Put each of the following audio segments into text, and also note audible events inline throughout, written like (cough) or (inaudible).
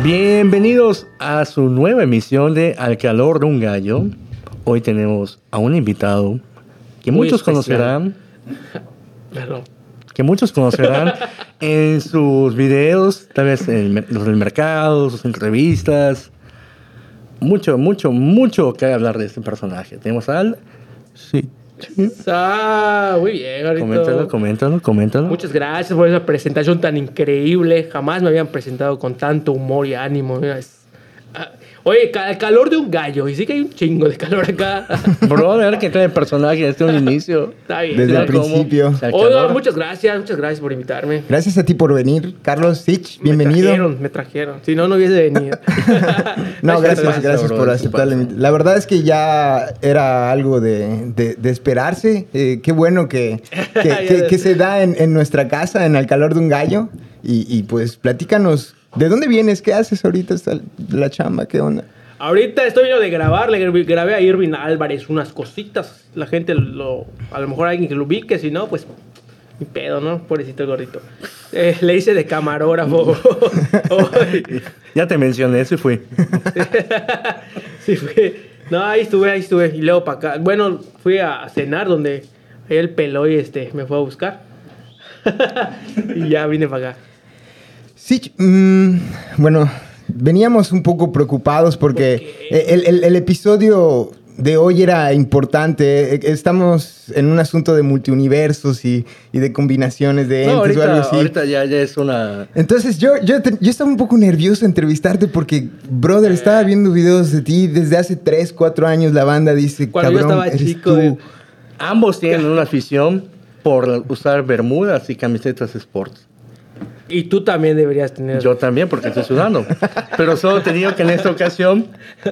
Bienvenidos a su nueva emisión de Al calor de un gallo. Hoy tenemos a un invitado que Muy muchos especial. conocerán, (laughs) Perdón. que muchos conocerán (laughs) en sus videos, tal vez en los del mercado, sus entrevistas. Mucho, mucho, mucho que hablar de este personaje. Tenemos al... Sí. Ah, muy bien, ahorita. Coméntalo, coméntalo, coméntalo. Muchas gracias por esa presentación tan increíble. Jamás me habían presentado con tanto humor y ánimo. Es- Oye, el calor de un gallo. Y sí que hay un chingo de calor acá. (laughs) Brother, que trae el personaje desde un inicio. Está bien. Desde el principio. o sea, el muchas gracias, muchas gracias por invitarme. Gracias a ti por venir, Carlos Sich, Me bienvenido. trajeron, me trajeron. Si no, no hubiese venido. (laughs) No, gracias, gracias, gracias bro, por ¿qué aceptar la. La verdad es que ya era algo de, de- de esperarse. Eh, qué bueno que, (laughs) que, que- que se da en, en nuestra casa, en el calor de un gallo. Y, y, pues platícanos, ¿de dónde vienes? ¿Qué haces ahorita? ¿Está la chamba? ¿Qué onda? Ahorita estoy viendo de grabar, le grabé- a Irving Álvarez unas cositas. La gente lo, a lo mejor alguien que lo ubique, si no, pues mi pedo, ¿no? Pobrecito el gordito. Eh, le hice de camarógrafo. (laughs) (laughs) Ya te mencioné, eso y fui. sí, fue. No, ahí estuve, ahí estuve. Y luego para acá. Bueno, fui a cenar donde él peló y este, me fue a buscar. (laughs) y ya vine para acá. Sich, mm, bueno, veníamos un poco preocupados porque el, el- el episodio de hoy era importante. Eh, Estamos en un asunto de multiuniversos y, y de combinaciones de No, entes o algo así. ahorita ya, ya es una... Entonces yo, yo, te- yo estaba un poco nervioso entrevistarte porque, brother, estaba viendo videos de ti desde hace 3, 4 años. La banda dice, Cuando yo estaba chico, tú". eh. Ambos tienen una afición por usar bermudas y camisetas sports. Y tú también deberías tener. Yo también, porque estoy sudando. Pero solo te digo que en esta ocasión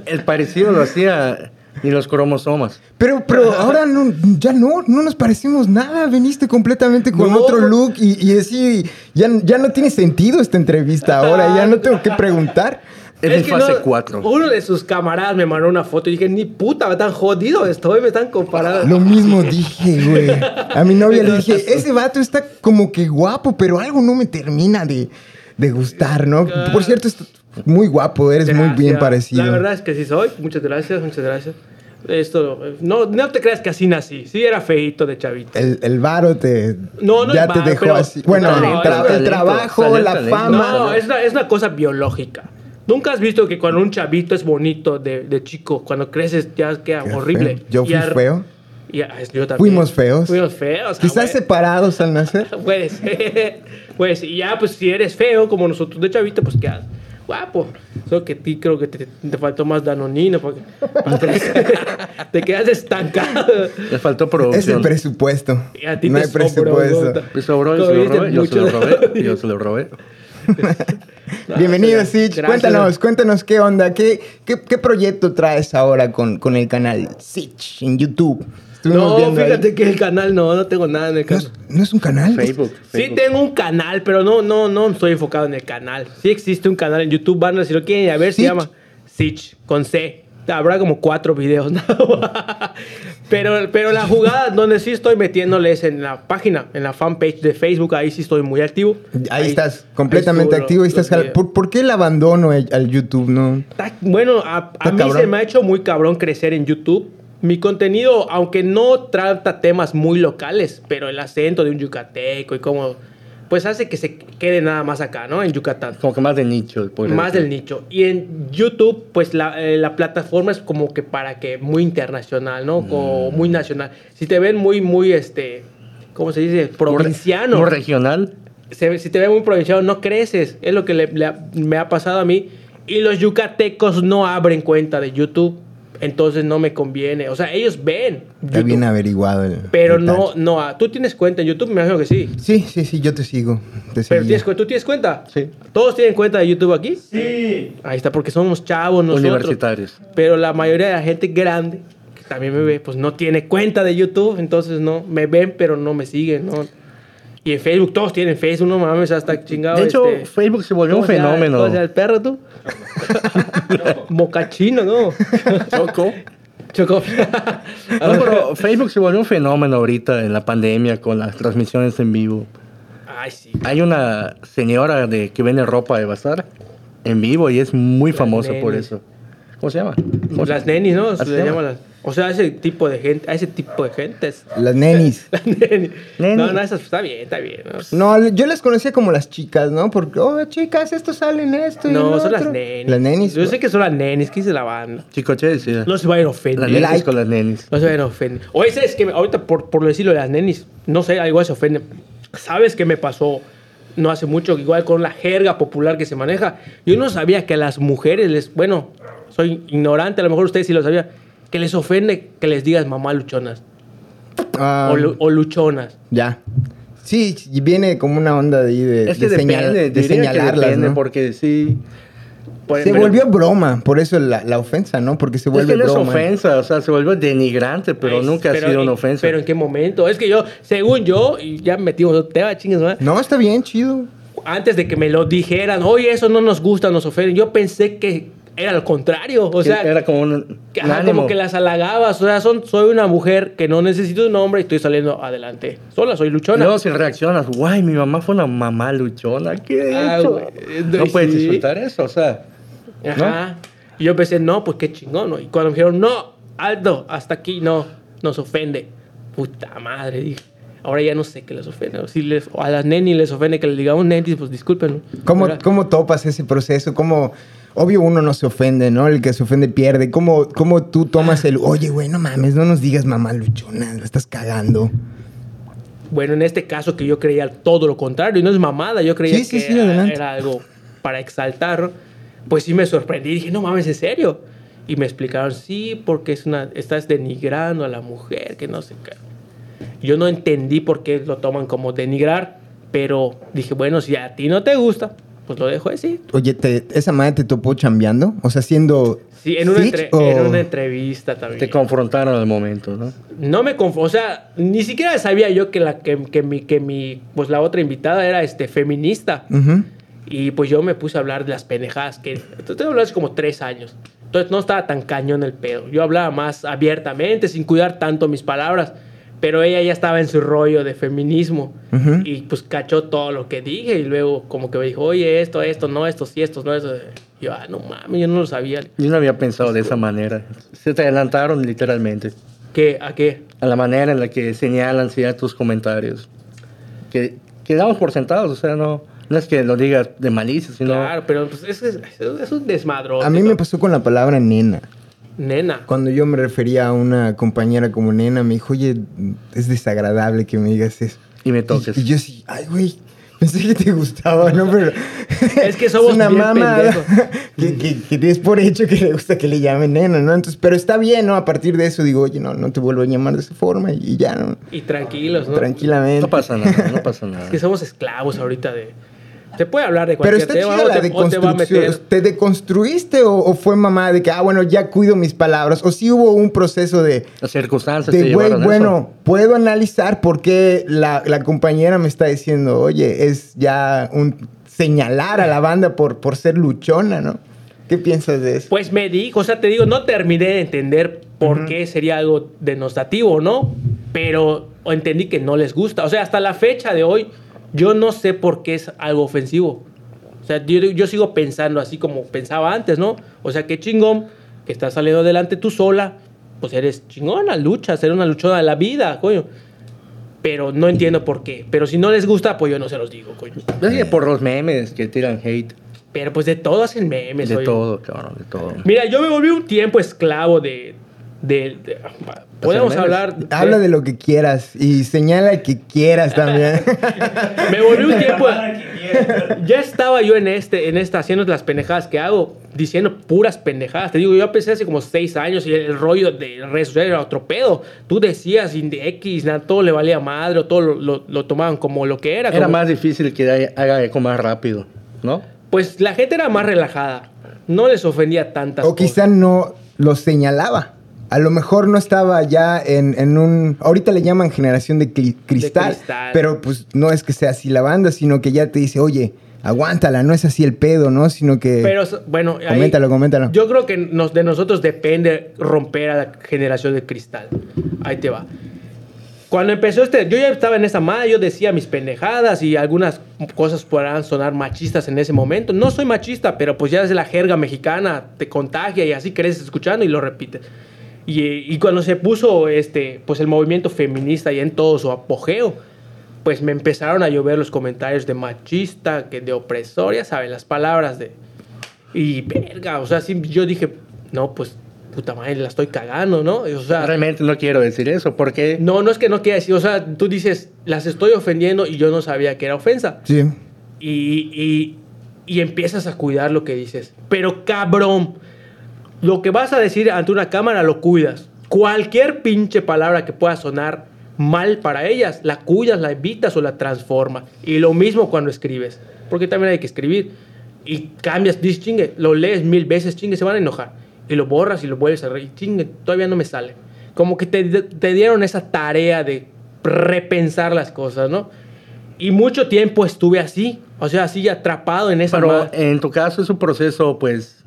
el parecido lo hacía ni los cromosomas. Pero, pero ahora no, ya no, no nos parecemos nada. Veniste completamente con No. otro look y, y así, ya, ya no tiene sentido esta entrevista ahora. Ya no tengo que preguntar. Es, mi que fase no, 4. Uno de sus camaradas me mandó una foto y dije, ni puta, tan jodido estoy, me están comparando. Lo mismo (laughs) dije, güey. A mi novia le dije, ese vato está como que guapo, pero algo no me termina de, de gustar, ¿no? Por cierto, está muy guapo, eres muy bien parecido. La verdad es que sí soy. Muchas gracias, muchas gracias. Esto, no, no te creas que así nací. Sí era feito de chavito. El, el varo te, No, no ya el te dejó pero- así. Bueno, No, el, tra- es el talento, trabajo, talento, la talento. fama. No, es una, es una cosa biológica. ¿Nunca has visto que cuando un chavito es bonito de, de chico, cuando creces ya queda Qué horrible? feo. Yo Y fui ar- feo. y a- yo también. Fuimos feos. Fuimos feos. ah, Quizás güey. separados al nacer. Pues, (laughs) pues, y ya, pues, si eres feo como nosotros de chavito, pues quedas guapo. Solo que a ti creo que te, te faltó más danonino porque (laughs) te quedas estancado. Le faltó Es el producción. presupuesto. Y a ti no te hay presupuesto. sobró, Me sobró, yo se lo robé, yo se lo robé, yo se lo robé. Bienvenido, Gracias. Sich. Cuéntanos, cuéntanos qué onda, qué, qué, qué proyecto traes ahora con, con el canal Sich en YouTube. Estuvimos No, ahí. fíjate que el canal no, no tengo nada en el ¿No canal. no es un canal? Facebook. Sí tengo un canal, pero no, no, no estoy enfocado en el canal. Sí existe un canal en YouTube, van si lo quieren a ver, se llama Sich, con C. Habrá como cuatro videos. (laughs) ¿no? pero, pero la jugada donde sí estoy metiéndole es en la página, en la fanpage de Facebook, ahí sí estoy muy activo. Ahí, estás completamente activo. Ahí estás. ¿Por, por qué el abandono al, YouTube? No? Está- bueno, a, mí cabrón. se me ha hecho muy cabrón crecer en YouTube. Mi contenido, aunque no trata temas muy locales, pero el acento de un yucateco y cómo, pues hace que se quede nada más acá, ¿no? En Yucatán. Como que más de nicho. Más decir. del nicho. Y en YouTube, pues la, eh, la plataforma es como que para que muy internacional, ¿no? Como muy nacional. Si te ven muy, muy, este, ¿cómo se dice? Provinciano. Muy regional. Se si te ven muy provinciano, no creces. Es lo que le- me ha pasado a mí. Y los yucatecos no abren cuenta de YouTube. Entonces no me conviene. O sea, ellos ven. Está YouTube, bien averiguado. el- pero el no, no. ah, ¿Tú tienes cuenta en YouTube? Me imagino que sí. Sí, sí, sí, yo te sigo. Te Pero tienes, ¿tú tienes cuenta? Sí. ¿Todos tienen cuenta de YouTube aquí? Sí. Ahí está, porque somos chavos nosotros. Universitarios. Pero la mayoría de la gente grande, que también me ve, pues no tiene cuenta de YouTube. Entonces no, me ven, pero no me siguen, ¿no? Y en Facebook, todos tienen Facebook, no mames, hasta chingado. De hecho, este, Facebook se volvió un fenómeno. ¿Cómo se llama el perro tú? (laughs) Mocachino, ¿no? Choco. Chocó. (laughs) No, pero Facebook se volvió un fenómeno ahorita en la pandemia con las transmisiones en vivo. Ay, sí. Hay una señora de que vende ropa de bazar en vivo y es muy Las famoso por eso. ¿Cómo se llama? ¿Cómo se Las nenis, ¿no? Se se le llama. llama las- O sea, ese tipo de gente, a ese tipo de gentes. Las nenis. (laughs) Las nenis. Neni. No, no, esas está bien, está bien. ¿no? No, yo las conocía como las chicas, ¿no? Porque, oh, chicas, esto sale en esto. y No, lo son las otro. nenis. Las nenis. Yo sé que son las nenis, ¿qué dice la banda? Chicoche, sí. No se vayan a las ofender. nenis like. con las nenis. No se vayan a ofender. Oye, ¿sabes que Ahorita, por, por decirlo de las nenis, no sé, igual se ofenden. ¿Sabes qué me pasó no hace mucho? Igual con la jerga popular que se maneja. Yo no sabía que a las mujeres les... Bueno, soy ignorante, a lo mejor ustedes sí lo sabían. Que les ofende que les digas mamá luchonas. Ah, o, lu- o luchonas. Ya. Sí, y viene como una onda de, ahí de, Es que de señal- de que señalarlas, depende, ¿no? porque sí. Pues, Se pero- volvió broma, por eso la, la ofensa, ¿no? Porque se Es vuelve que no es broma. ofensa, o sea, se vuelve denigrante, pero Ay, nunca pero ha sido en- una ofensa. Pero en qué momento. Es que yo, según yo, y ya metimos otro tema, chingues, ¿no? No, está bien, chido. antes de que me lo dijeran, oye, eso no nos gusta, nos ofende, yo pensé que era lo contrario. O sea, era como un, como que las halagabas. O sea, son, soy una mujer que no necesito un hombre y estoy saliendo adelante. Sola, soy luchona. luego si reaccionas, guay, mi mamá fue una mamá luchona, ¿qué he Ah, hecho? No sí. puedes disfrutar eso, o sea. Ajá. Y yo pensé, no, pues qué chingón. ¿no? Y cuando me dijeron, no, alto, hasta aquí, no, nos ofende. Puta madre, dije. Ahora ya no sé qué les ofende. Si les, o a las nenis les ofende que les digamos nenis, pues disculpen. ¿Cómo. ¿Cómo topas ese proceso? ¿Cómo, obvio uno no se ofende, ¿no? El que se ofende pierde. ¿Cómo, cómo tú tomas el, oye, güey, no mames, no nos digas mamá luchona, la estás cagando? Bueno, en este caso que yo creía todo lo contrario, y no es mamada, yo creía Sí, sí, que sí, era, era algo para exaltar, pues sí me sorprendí, dije, no mames, ¿en serio? Y me explicaron, sí, porque es una, estás denigrando a la mujer, que no sé qué. Yo no entendí por qué lo toman como denigrar, pero dije, bueno, si a ti no te gusta, pues lo dejo así. Oye, te- ¿esa madre te topó chambeando? O sea, siendo... Sí, en una, entre- o- en una entrevista también. Te confrontaron al momento, ¿no? No me confo, o sea, ni siquiera sabía yo que la que, que mi que mi pues la otra invitada era este feminista. Ujú. Y pues yo me puse a hablar de las pendejadas que... Te estoy hablando hace como tres años. Entonces no estaba tan cañón el pedo. Yo hablaba más abiertamente, sin cuidar tanto mis palabras. Pero ella ya estaba en su rollo de feminismo. Y pues cachó todo lo que dije. Y luego como que me dijo, oye, esto, esto, no, esto, sí, esto, no, eso. Y yo, ah, no mames, yo no lo sabía. Yo no había pensado de esa manera. Se te adelantaron literalmente ¿Qué? ¿A qué? a la manera en la que señalan ciertos comentarios. Que, que damos por sentados, o sea, no, no es que lo digas de malicia, sino... Claro, pero pues es, es, es un desmadro. A mí me pasó con la palabra nena. Nena. Cuando yo me refería a una compañera como nena, me dijo, oye, es desagradable que me digas eso. Y me toques. Y, y yo sí, ay, güey, pensé que te gustaba, ¿no? Pero (laughs) Es que somos una bien mamá (laughs) que, que, que es por hecho que le gusta que le llamen nena, ¿no? Entonces, pero está bien, ¿no? A partir de eso digo, oye, no, no te vuelvo a llamar de esa forma y, y ya, ¿no? Y tranquilos, ¿no? Tranquilamente. No pasa nada, no pasa (laughs) nada. Es que somos esclavos ahorita de... Se puede hablar de Pero cualquier está tema chida la te, te deconstrucción. ¿Te deconstruiste o, o fue mamá de que, ah, bueno, ya cuido mis palabras? ¿O sí hubo un proceso de, Las circunstancias te de güey, bueno, puedo analizar por qué la, la compañera me está diciendo, oye, es ya un señalar a la banda por, por ser luchona, ¿no? ¿Qué piensas de eso? Pues me dijo, o sea, te digo, no terminé de entender por qué sería algo denostativo, ¿no? Pero entendí que no les gusta. O sea, hasta la fecha de hoy, yo no sé por qué es algo ofensivo. O sea, yo, yo sigo pensando así como pensaba antes, ¿no? O sea, qué chingón que estás saliendo adelante tú sola. Pues eres chingona, luchas, eres una luchona de la vida, coño. Pero no entiendo por qué. Pero si no les gusta, pues yo no se los digo, coño. Es que por los memes que tiran hate. Pero pues de todo hacen memes, De oye. todo, cabrón, de todo. Mira, yo me volví un tiempo esclavo de. de- de- podemos hablar. Habla de lo que quieras y señala el que quieras también. (laughs) Me volví un tiempo. (laughs) ya estaba yo en este, en esta, haciendo las pendejadas que hago, diciendo puras pendejadas. Te digo, yo empecé hace como seis años y el rollo de redes sociales era otro pedo. Tú decías de X, nada, todo le valía madre, o todo lo, lo- lo tomaban como lo que era. Era como- más difícil que haga eco más rápido, ¿no? Pues la gente era más relajada. No les ofendía tantas o cosas. quizá no lo señalaba. A lo mejor no estaba ya en, en un... Ahorita le llaman generación de cli- cristal, cristal. pero pues no es que sea así la banda, sino que ya te dice, oye, aguántala, no es así el pedo, ¿no? Sino que... Pero bueno, ahí- Coméntalo, coméntalo. Yo creo que nos, de nosotros depende romper a la generación de cristal. Ahí te va. cuando empezó este, yo ya estaba en esa madre, yo decía mis pendejadas y algunas cosas podrán sonar machistas en ese momento. No soy machista, pero pues ya es la jerga mexicana, te contagia y así creces escuchando y lo repites. Y, y cuando se puso este, pues el movimiento feminista ya en todo su apogeo, pues me empezaron a llover los comentarios de machista, que de opresor, ya saben, las palabras de... Y verga, o sea, sí, yo dije, no, pues puta madre, la estoy cagando, ¿no? O sea, Realmente no quiero decir eso, porque no, no es que no quiera decir, o sea, tú dices, las estoy ofendiendo y yo no sabía que era ofensa. Sí. Y, y, y empiezas a cuidar lo que dices. Pero cabrón, lo que vas a decir ante una cámara lo cuidas. Cualquier pinche palabra que pueda sonar mal para ellas, la cuidas, la evitas o la transformas. Y lo mismo cuando escribes, porque también hay que escribir. Y cambias, dices chingue, lo lees mil veces, chingue, se van a enojar. Y lo borras y lo vuelves a reír, chingue, todavía no me sale. Como que te, te dieron esa tarea de repensar las cosas, ¿no? Y mucho tiempo estuve así, o sea, así atrapado en esa pero en tu caso es un proceso, pues,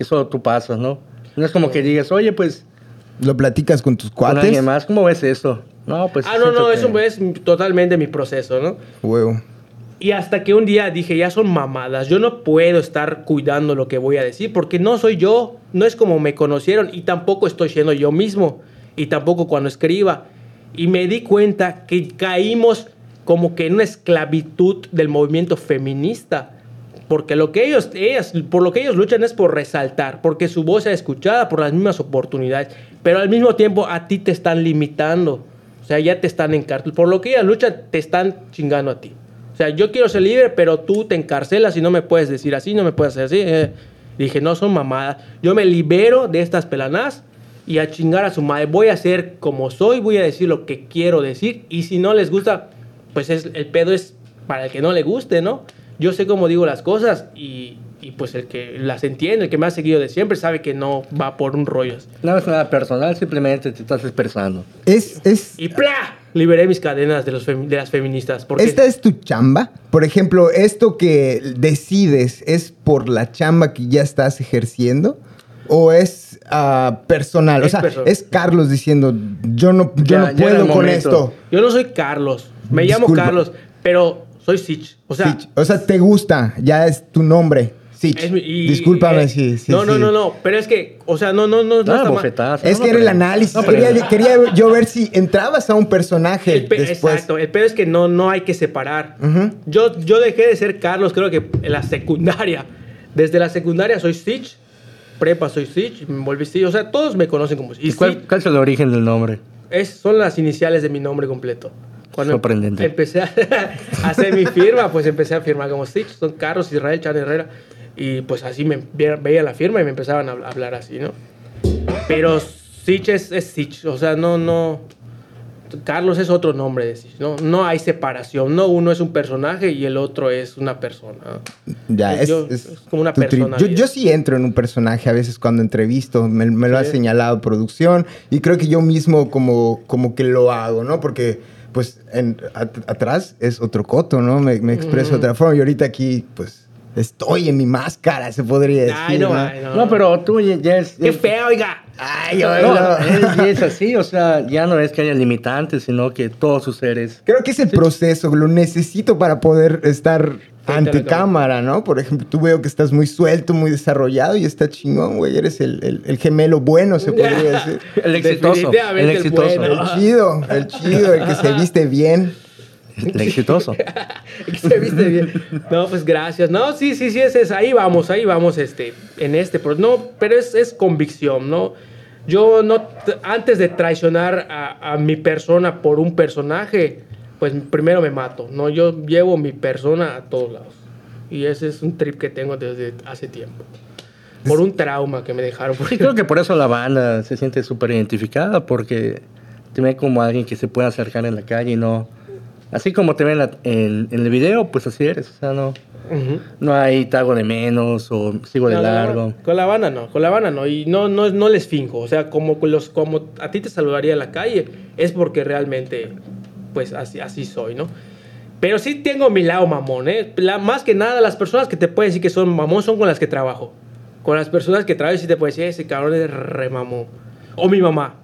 que solo tú pasas, ¿no? No es como que digas, oye, pues, ¿Lo platicas con tus con cuates? alguien más, ¿cómo ves eso? No, pues... Ah, no, no, que- eso es totalmente mi proceso, ¿no? Huevo. Y hasta que un día dije, ya son mamadas, yo no puedo estar cuidando lo que voy a decir, porque no soy yo, no es como me conocieron y tampoco estoy siendo yo mismo, y tampoco cuando escriba. Y me di cuenta que caímos como que en una esclavitud del movimiento feminista, porque lo que ellos, ellas, por lo que ellos luchan es por resaltar, porque su voz sea escuchada por las mismas oportunidades, pero al mismo tiempo a ti te están limitando, o sea, ya te están encarcelando, por lo que ellas luchan te están chingando a ti. O sea, yo quiero ser libre, pero tú te encarcelas y no me puedes decir así, no me puedes hacer así. eh. Dije, no son mamadas. Yo me libero de estas pelanas y a chingar a su madre. Voy a ser como soy, voy a decir lo que quiero decir. Y si no les gusta, pues es, el pedo es para el que no le guste, ¿no? Yo sé cómo digo las cosas y, y pues el que las entiende, el que me ha seguido de siempre, sabe que no va por un rollo. No es nada personal, simplemente te estás expresando. Es, es, Y ¡plá! Liberé mis cadenas de, los fem- de las feministas. Porque ¿Esta es tu chamba? Por ejemplo, ¿esto que decides es por la chamba que ya estás ejerciendo? ¿O es ah, personal? o sea, personal. es Carlos diciendo, yo no, yo Ya- no puedo con momento. esto. Yo no soy Carlos. Me llamo. Carlos, pero soy Sich. O sea, Sí, o sea, te gusta, ya es tu nombre. Sí. es mi- y- Discúlpame, sí, sí. No, no, no, no. Pero es que, o sea, no, no, no. no bofetadas. Es No, que no, era el análisis. no, quería, quería yo ver si entrabas a un personaje El pe- después. Exacto. El pedo es que no, no hay que separar. Yo, yo dejé de ser Carlos, creo que en la secundaria. Desde la secundaria soy Sich. Prepa soy Sich. Me volví Sich. O sea, todos me conocen como Sich. ¿Y Y cuál, cuál es el origen del nombre? es, son las iniciales de mi nombre completo. Cuando Sorprendente. empecé a, (laughs) a hacer mi firma, pues empecé a firmar como Stitch, son Carlos Israel Chan Herrera. Y pues así me ve- veía la firma y me empezaban a habl- hablar así, ¿no? Pero Stitch es, es Stitch, o sea, no, no. Carlos es otro nombre de Stitch, ¿no? No hay separación, no uno es un personaje y el otro es una persona. Ya, es, yo- es es como una tri- Yo, yo sí entro en un personaje a veces cuando entrevisto, me, me lo ha Sí. señalado producción y creo que yo mismo como, como que lo hago, ¿no? Porque pues en, at- atrás es otro coto, ¿no? Me, me expreso de otra forma y ahorita aquí pues estoy en mi máscara, se podría decir. Ay, no, ¿no? ay, no. No, pero tú ya ya es... ¡Qué feo, oiga! Ay, No, él ya es así, o sea, ya no es que haya limitantes, sino que todos sus seres... Creo que es el proceso, lo necesito para poder estar a ante la cámara. cámara, ¿no? Por ejemplo, tú veo que estás muy suelto, muy desarrollado y está chingón, güey. Eres el, el- el gemelo bueno, se podría (laughs) decir. El exitoso, el el exitoso. bueno. El chido, el chido, el que se viste bien. El exitoso. (laughs) que se viste bien. No, pues gracias. No, sí, sí, sí, es, es ahí vamos, ahí vamos, este, en este. Pero no, pero es, es convicción, ¿no? Yo no, antes de traicionar a, a mi persona por un personaje, pues primero me mato, ¿no? Yo llevo mi persona a todos lados. Y ese es un trip que tengo desde hace tiempo. Por un trauma que me dejaron. (laughs) Creo que por eso la banda se siente súper identificada, porque te ven como alguien que se puede acercar en la calle y no... Así como te ven en, en- en el video, pues así eres. O sea, no, Ujú. no hay te hago de menos o sigo de No, no, no. largo. Con la banda no, con la banda no. Y no, no, no les finjo. O sea, como, los, como a ti te saludaría en la calle, es porque realmente, pues así, así soy, ¿no? Pero sí tengo mi lado mamón, ¿eh? La- más que nada, las personas que te pueden decir que son mamón son con las que trabajo. Con las personas que trabajo sí te puedo decir, ese cabrón es re mamón. O mi mamá.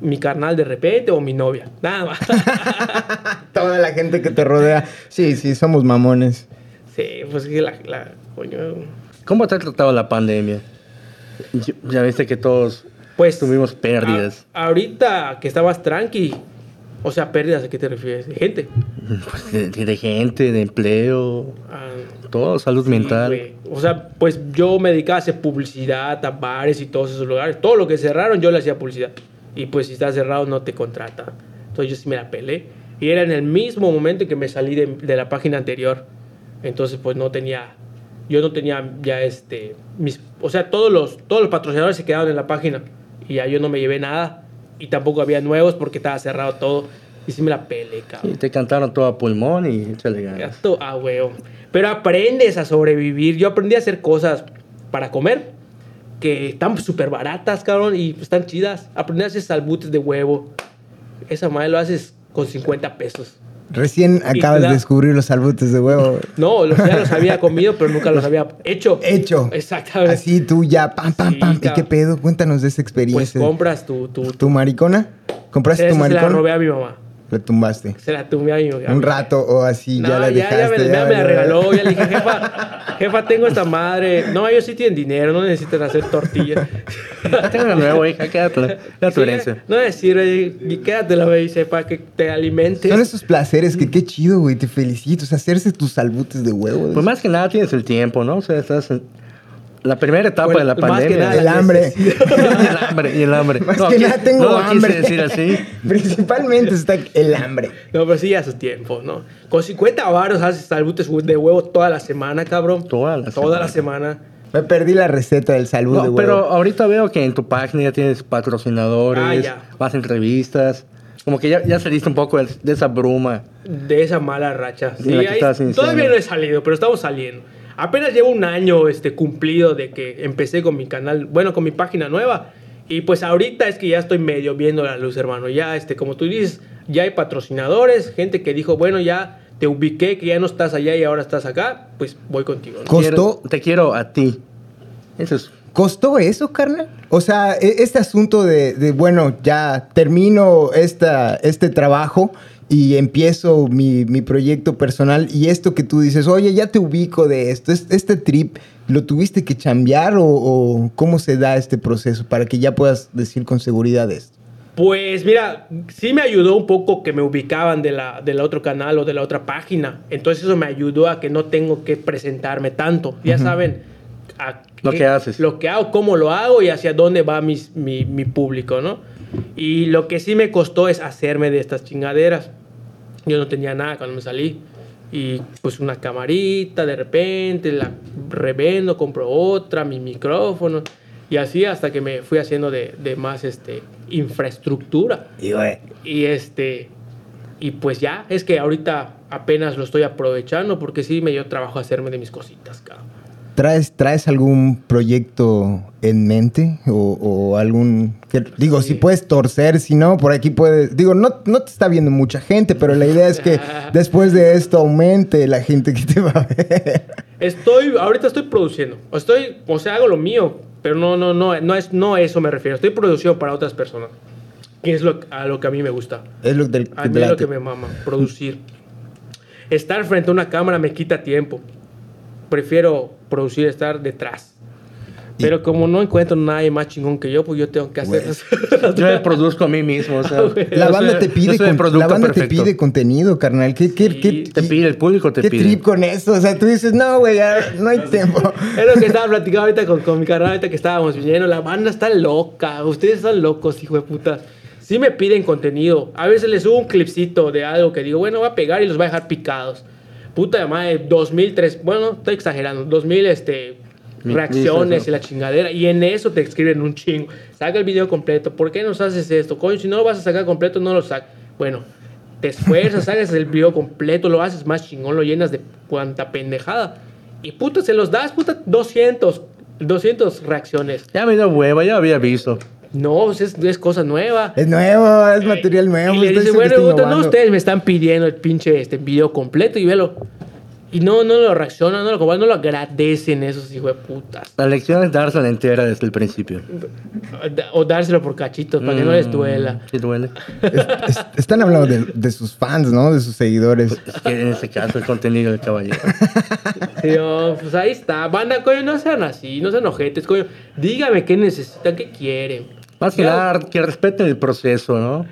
mi carnal de repente o mi novia. Nada más. (laughs) Toda la gente que te rodea. Sí, sí, somos mamones. sí, pues que la, la coño. ¿Cómo te ha tratado la pandemia? Ya- Ya viste que todos Pues tuvimos pérdidas. a- ahorita que estabas tranqui, o sea, pérdidas, ¿a qué te refieres? De gente. (laughs) Pues, de, de gente, de empleo, Ah, todo, salud sí, mental. O sea, pues yo me dedicaba a hacer publicidad a bares y todos esos lugares. Todo lo que cerraron, yo le hacía publicidad. Y pues si está cerrado, no te contrata. Entonces yo sí me la pelé. Y era en el mismo momento en que me salí de, de la página anterior. Entonces, pues no tenía. Yo no tenía ya este. Mis, o sea, todos los, todos los patrocinadores se quedaron en la página. Y ya yo no me llevé nada. Y tampoco había nuevos porque estaba cerrado todo. Y sí me la pelé, Y cabrón. te cantaron todo a pulmón y échale ganas. Gato, ah, huevo. Pero aprendes a sobrevivir. Yo aprendí a hacer cosas para comer que están súper baratas, cabrón, y están chidas. Aprendí a hacer salbutes de huevo. Esa madre lo haces con 50 pesos. Recién acabas de descubrir los salbutes de huevo. No, los, ya los había (laughs) comido, pero nunca los había hecho. Hecho. Exactamente. Así tú ya, pam, pam, Sí, pam. ¿Y qué pedo? Cuéntanos de esa pues experiencia. compras tu... tu, tu- ¿Tu maricona? ¿Compraste tu se la maricona? robé a mi mamá. La tumbaste. Se la tumbé a mi mamá. Un rato o así, No, ya la ya, dejaste. ya me, ya ya- me la regaló. Ya le dije, (laughs) jefa, jefa, tengo esta madre. No, ellos sí tienen dinero, no necesitan hacer tortillas. (laughs) Tengo una nueva hija, quédatela. Era tu Sí, herencia. No y quédatela, dice, para que te alimentes. Son esos placeres que qué chido, güey. Te felicito. O sea, hacerse tus salbutes de huevo. Pues más que nada tienes el tiempo, ¿no? O sea, estás en la primera etapa Bueno, de la más que pandemia. nada, el hambre. y (laughs) el hambre, y el hambre. Más No, que qui- nada tengo no hambre. quise decir así. (laughs) Principalmente está el hambre. No, pero sí a su tiempo, ¿no? Con 50 varos haces salbutes de huevo toda la semana, cabrón. Toda la Toda semana. la semana. Me perdí la receta del salud de No, huevo. pero ahorita veo que en tu página ya tienes patrocinadores, Ah, ya. más entrevistas. Como que ya, ya saliste un poco de, de esa bruma. De esa mala racha. De Sí, ahí- todavía no he salido, pero estamos saliendo. Apenas llevo un año este, cumplido de que empecé con mi canal, bueno, con mi página nueva. Y pues ahorita es que ya estoy medio viendo la luz, hermano. Ya, este, como tú dices, ya hay patrocinadores, gente que dijo, bueno, ya te ubiqué, que ya no estás allá y ahora estás acá, pues voy contigo. ¿no? ¿Costó? Te quiero a ti. Eso es. ¿Costó eso, carnal? O sea, e- este asunto de, de, bueno, ya termino esta, este trabajo y empiezo mi, mi proyecto personal y esto que tú dices, oye, ya te ubico de esto, es- este trip, ¿lo tuviste que cambiar o, o cómo se da este proceso para que ya puedas decir con seguridad esto? Pues mira, sí me ayudó un poco que me ubicaban de la, del otro canal o de la otra página. Entonces eso me ayudó a que no tengo que presentarme tanto. Ya saben a Lo qué- que haces. Lo que hago, cómo lo hago y hacia dónde va mis- mi, mi público, ¿no? Y lo que sí me costó es hacerme de estas chingaderas. Yo no tenía nada cuando me salí. Y pues una camarita, de repente la revendo, compro otra, mi micrófono. Y así hasta que me fui haciendo de, de más este, infraestructura. Y, este. Y pues ya, es que ahorita apenas lo estoy aprovechando porque sí me dio trabajo hacerme de mis cositas, cabrón. ¿Traes, ¿Traes algún proyecto en mente? ¿O, o algún... que- digo, Sí. si puedes torcer, si no, por aquí puedes... Digo, no, no te está viendo mucha gente, pero la idea es que (laughs) después de esto aumente la gente que te va a ver. Estoy, ahorita estoy produciendo. Estoy, o sea, hago lo mío, pero no, no, no, no es, no a eso me refiero. Estoy produciendo para otras personas. Que es lo, a lo que a mí me gusta. Es lo del A mí es lo que me mama, producir. Estar frente a una cámara me quita tiempo. Prefiero producir, estar detrás. Y- Pero como no encuentro nadie más chingón que yo, pues yo tengo que hacer. (laughs) Yo me produzco a mí mismo. O sea, (laughs) La banda soy- te pide, con- la banda te pide contenido, carnal. ¿Qué, qué, Sí, qué- Te pide, el público te qué pide. trip con eso? O sea, tú dices, no, güey, no hay tiempo. (laughs) Es lo que estaba platicando ahorita con, con mi carnal, ahorita que estábamos viniendo. La banda está loca. Ustedes están locos, hijo de puta. Sí me piden contenido. A veces les subo un clipcito de algo que digo, bueno, va a pegar y los va a dejar picados. Puta madre, 2000, 3, bueno, estoy exagerando, 2000 este, Mi- reacciones y la chingadera. Y en eso te escriben un chingo. Saca el video completo. ¿Por qué nos haces esto? Coño, si no lo vas a sacar completo, no lo sacas. Bueno, te esfuerzas, (laughs) haces el video completo, lo haces más chingón, lo llenas de cuanta pendejada. Y puta, se los das, puta, 200, 200 reacciones. Ya me dio hueva, ya había visto. No, pues es, es cosa nueva. Es nuevo, es material nuevo. Y le dice, bueno, no, innovando". ustedes me están pidiendo el pinche este video completo y velo. Y no, no lo reaccionan, no lo no lo agradecen esos hijos de putas. La lección es dársela entera desde el principio. O dárselo por cachitos, para que no les Mm, duela. Sí duele. Es- es- están hablando de, de sus fans, ¿no? De sus seguidores. Es que en este caso el contenido del caballero. (laughs) Sí, no, pues ahí está. Banda, coño, no sean así, no sean ojetes, coño. Dígame qué necesitan, qué quieren. Más que nada, que respeten el proceso, ¿no?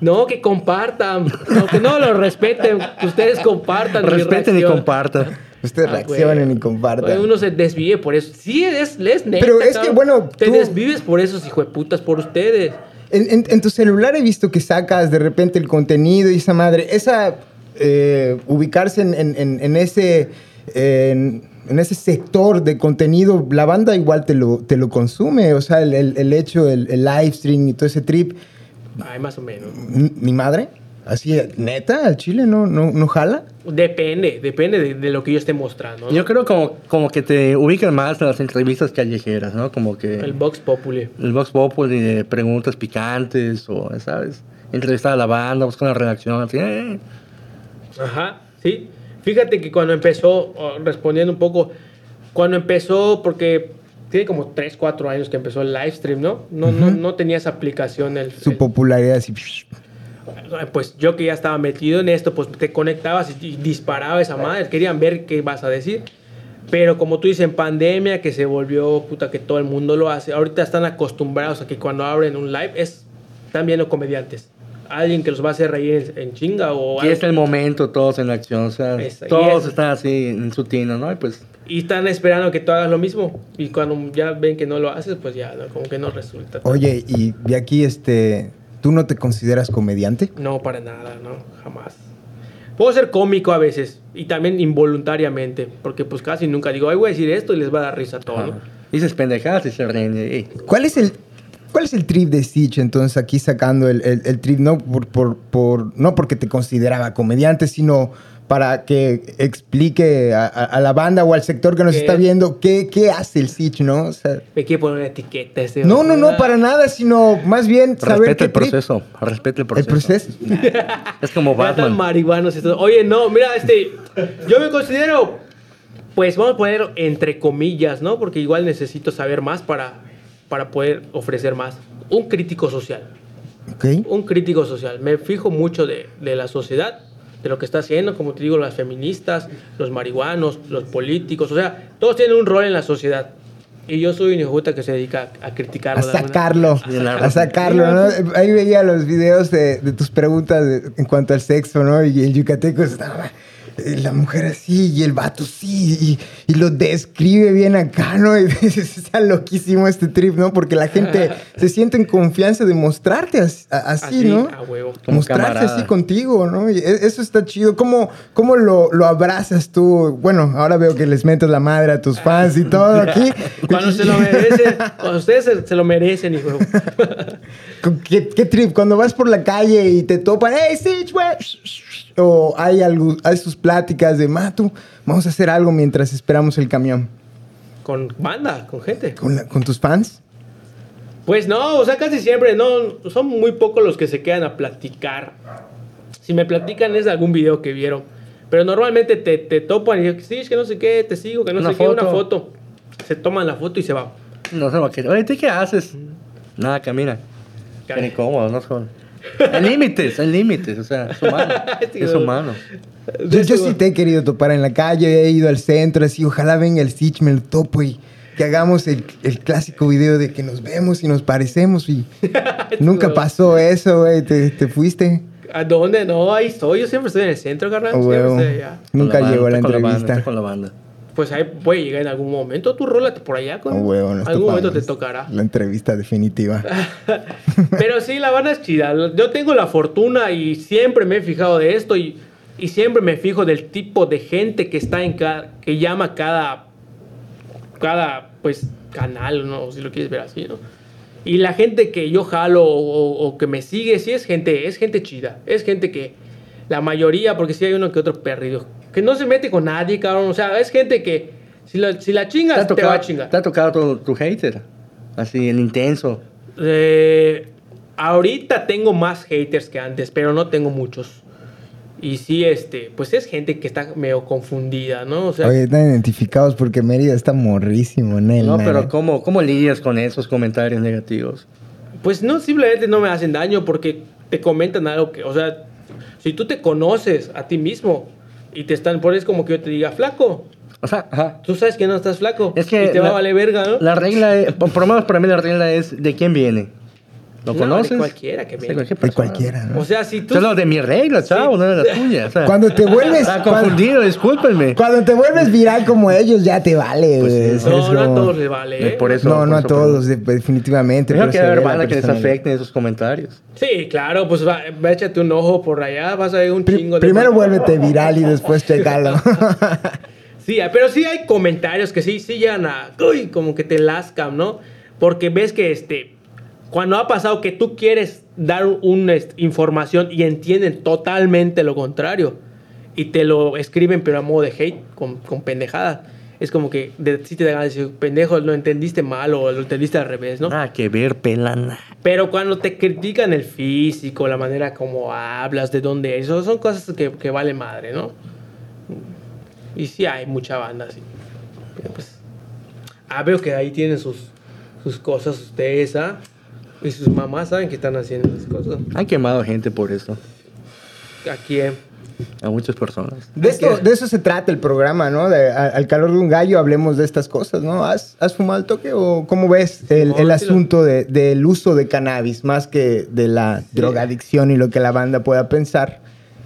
No, que compartan. No, que no lo respeten. que Ustedes compartan. Respeten y compartan. Ustedes Ah, reaccionen güey. y compartan. Uno se desvíe por eso. Sí, es, es neta. Pero es que, bueno, Te tú- desvives por esos hijo de putas, por ustedes. En, en- en tu celular he visto que sacas de repente el contenido y esa madre. Esa. eh, ubicarse en, en- en- en ese. En ese sector de contenido, la banda igual te lo, te lo consume. O sea, el, el- el hecho, el, el live stream y todo ese trip. Ay, más o menos. ¿Mi madre? Así, neta, al chile no, no, no jala. Depende, depende de, de lo que yo esté mostrando. ¿no? Yo creo como, como que te ubican más en las entrevistas callejeras, ¿no? Como que El el, Vox Populi. Vox Populi de preguntas picantes o, ¿sabes? Entrevistar a la banda, buscar una redacción, así, eh. Ajá, sí. Fíjate que cuando empezó, respondiendo un poco, cuando empezó, porque tiene como 3, 4 años que empezó el live stream, ¿no? No, no, no tenía esa aplicación. El, Su el- popularidad así. pues yo que ya estaba metido en esto, pues te conectabas y, disparaba esa madre. Querían ver qué vas a decir. Pero como tú dices, en pandemia, que se volvió, puta, que todo el mundo lo hace. Ahorita están acostumbrados a que cuando abren un live, es, están viendo comediantes. Alguien que los va a hacer reír en, en chinga o Y es el momento, todos en acción, o sea, Esa- todos es- están así en su tino, ¿no? Y pues, Y están esperando que tú hagas lo mismo. Y cuando ya ven que no lo haces, pues ya, ¿no? como que no resulta. Oye, y de aquí, este. ¿Tú no te consideras comediante? No, para nada, no, jamás. Puedo ser cómico a veces y también involuntariamente, porque pues casi nunca digo, ay, voy a decir esto y les va a dar risa a todos, ¿no? dices pendejadas y se ríen. ¿Cuál es el, cuál es el trip de Stitch entonces aquí sacando el, el- el trip? No, por, por, por- no porque te consideraba comediante, sino para que explique a, a- a la banda o al sector que nos ¿Qué? está viendo qué, qué hace el Stitch, ¿no? O sea, Me quiere poner una etiqueta este. no, no, no, para nada, sino más bien saber Respeta el trip- proceso, respeta el El proceso. proceso. (laughs) Es como Batman. marihuanos estos. Oye, no, mira, este, yo me considero, pues vamos a poner entre comillas, ¿no? Porque igual necesito saber más para, para poder ofrecer más. Un crítico social. Ok. un crítico social. Me fijo mucho de, de la sociedad, de lo que está haciendo, como te digo, las feministas, los marihuanos, los políticos, o sea, todos tienen un rol en la sociedad. Y yo soy un puta que se dedica a, a criticarlo. A alguna- sacarlo, a sacarlo, ¿no? Ahí veía los videos de, de tus preguntas de- en cuanto al sexo, ¿no? Y el yucateco estaba, eh, la mujer así y el vato sí, y, y lo describe bien acá, ¿no? (laughs) Y está loquísimo este trip, ¿no? Porque la gente (laughs) se siente en confianza de mostrarte así, Así, ¿no? a huevo. Camarada. así contigo, ¿no? Y e- eso está chido. ¿Cómo, cómo lo, lo abrazas tú? Bueno, ahora veo que les metes la madre a tus fans y todo aquí. (laughs) Cuando se lo merecen, cuando ustedes se, se lo merecen, hijo. ¿Qué, qué trip? Cuando vas por la calle y te topan, ¡Hey, Stitch, güey! O hay, algo, hay sus pláticas de, Matu, vamos a hacer algo mientras esperamos el camión. Con banda, con gente. ¿Con, la- con tus fans? Pues no, o sea, casi siempre, no, son muy pocos los que se quedan a platicar. Si me platican es de algún video que vieron. Pero normalmente te, te topan y dicen, sí, es que no sé qué, te sigo, que no Una sé qué, una foto. Se toman la foto y se va. No sé, qué. Oye, ¿tú qué haces? Nada, camina. Bien incómodo, no son. Hay límites, hay límites, o sea, es humano. (laughs) Es humano. Yo, yo sí te he querido topar en la calle, he ido al centro, así, ojalá venga el Stitch, me lo topo y que hagamos el, el clásico video de que nos vemos y nos parecemos y (laughs) nunca pasó eso, güey, te, te fuiste. ¿A dónde? No, ahí estoy. Yo siempre estoy en el centro, carnal. Oh, Siempre estoy allá. Nunca llegó la banda, está con banda, entrevista. con la banda. Pues ahí puede llegar en algún momento. Tú rólate por allá. Con... Huevo, nos algún momento te tocará. La entrevista definitiva. (laughs) Pero sí, la banda es chida. Yo tengo la fortuna y siempre me he fijado de esto y, y siempre me fijo del tipo de gente que está en cada, que llama cada, cada, pues, canal, ¿no? Si lo quieres ver así, ¿no? Y la gente que yo jalo o, o- o que me sigue, sí es gente, es gente chida. Es gente que, la mayoría, porque sí hay uno que otro perdido, que no se mete con nadie, cabrón. O sea, es gente que, si la, si la ¿Te chingas, te, va a chingar. ¿te ha tocado tu, tu hater? Así, el intenso. Eh, ahorita tengo más haters que antes, pero no tengo muchos. Y sí, este, pues es gente que está medio confundida, ¿no? O sea, Oye, están identificados porque Mérida está morrísimo, Nel. No, pero ¿cómo, ¿cómo lidias con esos comentarios negativos? pues no, simplemente no me hacen daño porque te comentan algo que, o sea, si tú te conoces a ti mismo y te están, por es como que yo te diga, flaco, O sea, ajá. tú sabes que no estás flaco. Es que y te va la- a valer verga, ¿no? La regla, es- por lo menos para mí la regla es de quién viene. ¿Lo No, conoces? de cualquiera que Sí, venga. cualquier De cualquiera, ¿no? O sea, si tú... Solo de mi regla, chavo, no de la tuya. o sea, Cuando te vuelves... Está cuando, confundido, discúlpenme. cuando te vuelves viral como ellos, ya te vale, Pues sí. Es no, no a todos les vale, ¿eh? Eh, por eso- No, no a todos, de- definitivamente. Creo que la banda que les afecten esos comentarios. Sí, claro, pues va, va, échate un ojo por allá, vas a ver un chingo de... primero vuélvete viral y después checalo. (laughs) Sí, pero sí hay comentarios que sí, sí llegan a... Uy, como que te lascan, ¿no? Porque ves que este... Cuando ha pasado que tú quieres dar una información y entienden totalmente lo contrario y te lo escriben pero a modo de hate, con, con pendejada. Es como que de, sí te dan decir, pendejo, lo entendiste mal o lo entendiste al revés, ¿no? Nada que ver, pelana. Pero cuando te critican el físico, la manera como hablas, de dónde eres, eso son cosas que, que vale madre, ¿no? Y sí hay mucha banda así. Pero pues. Ah, veo que ahí tienen sus, sus cosas ustedes, ¿ah? Y sus mamás saben que están haciendo esas cosas. Han quemado gente por eso. Aquí, eh. A muchas personas. De, esto, de eso se trata el programa, ¿no? De- a- al calor de un gallo hablemos de estas cosas, ¿no? ¿Has, has fumado el toque o cómo ves el, No, el sí lo- asunto de- del uso de cannabis, más que de la drogadicción y lo que la banda pueda pensar?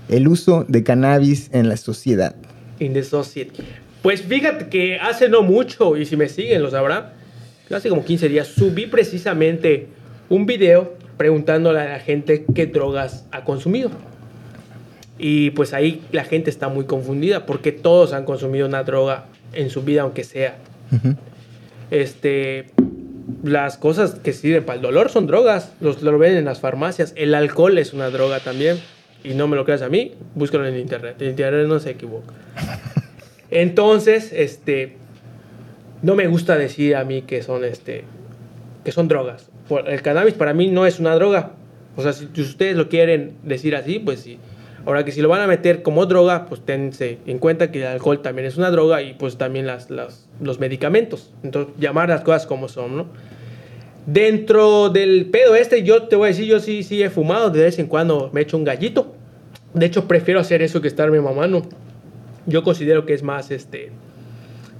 El uso de cannabis en la sociedad. In the society. Pues fíjate que hace no mucho, y si me siguen lo sabrán, hace como 15 días subí precisamente un video preguntándole a la gente qué drogas ha consumido. Y pues ahí la gente está muy confundida porque todos han consumido una droga en su vida, aunque sea. Este, las cosas que sirven para el dolor son drogas, los lo venden en las farmacias. El alcohol es una droga también. Y no me lo creas a mí, búscalo en internet. En internet no se equivoca. (laughs) Entonces, este, no me gusta decir a mí que son, este, que son drogas. El cannabis para mí no es una droga. O sea, si ustedes lo quieren decir así, pues sí. Ahora que si lo van a meter como droga, pues tense en cuenta que el alcohol también es una droga y pues también las, las- los medicamentos. Entonces, llamar las cosas como son, ¿no? Dentro del pedo este, yo te voy a decir, yo sí, sí he fumado, de vez en cuando me echo un gallito. De hecho, prefiero hacer eso que estarme mamando. Yo considero que es más, este,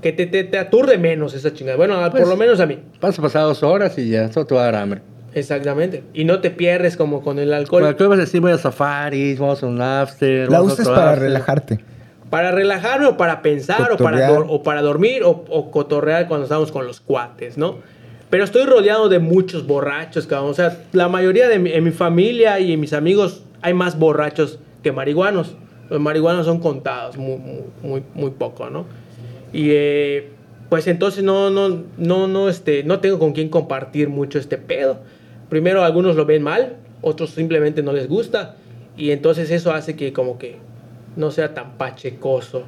que te, te, te aturde menos esa chingada. Bueno, por Pues- lo menos a mí. Vas a pasar dos horas y ya, eso te va a dar hambre. Exactamente. Y no te pierdes como con el alcohol. Bueno, ¿qué vas a decir? Voy a safaris, vamos a un after. La usas para after. relajarte. Para relajarme o para pensar o para, o para dormir o, o cotorrear cuando estamos con los cuates, ¿no? Pero estoy rodeado de muchos borrachos, cabrón. O sea, la mayoría de mi, en mi familia y en mis amigos hay más borrachos que marihuanos. Los marihuanos son contados, muy, muy, muy, muy poco, ¿no? Y eh, pues entonces no, no, no, no, este, no tengo con quién compartir mucho este pedo. Primero algunos lo ven mal, otros simplemente no les gusta. Y entonces eso hace que como que no sea tan pachecoso.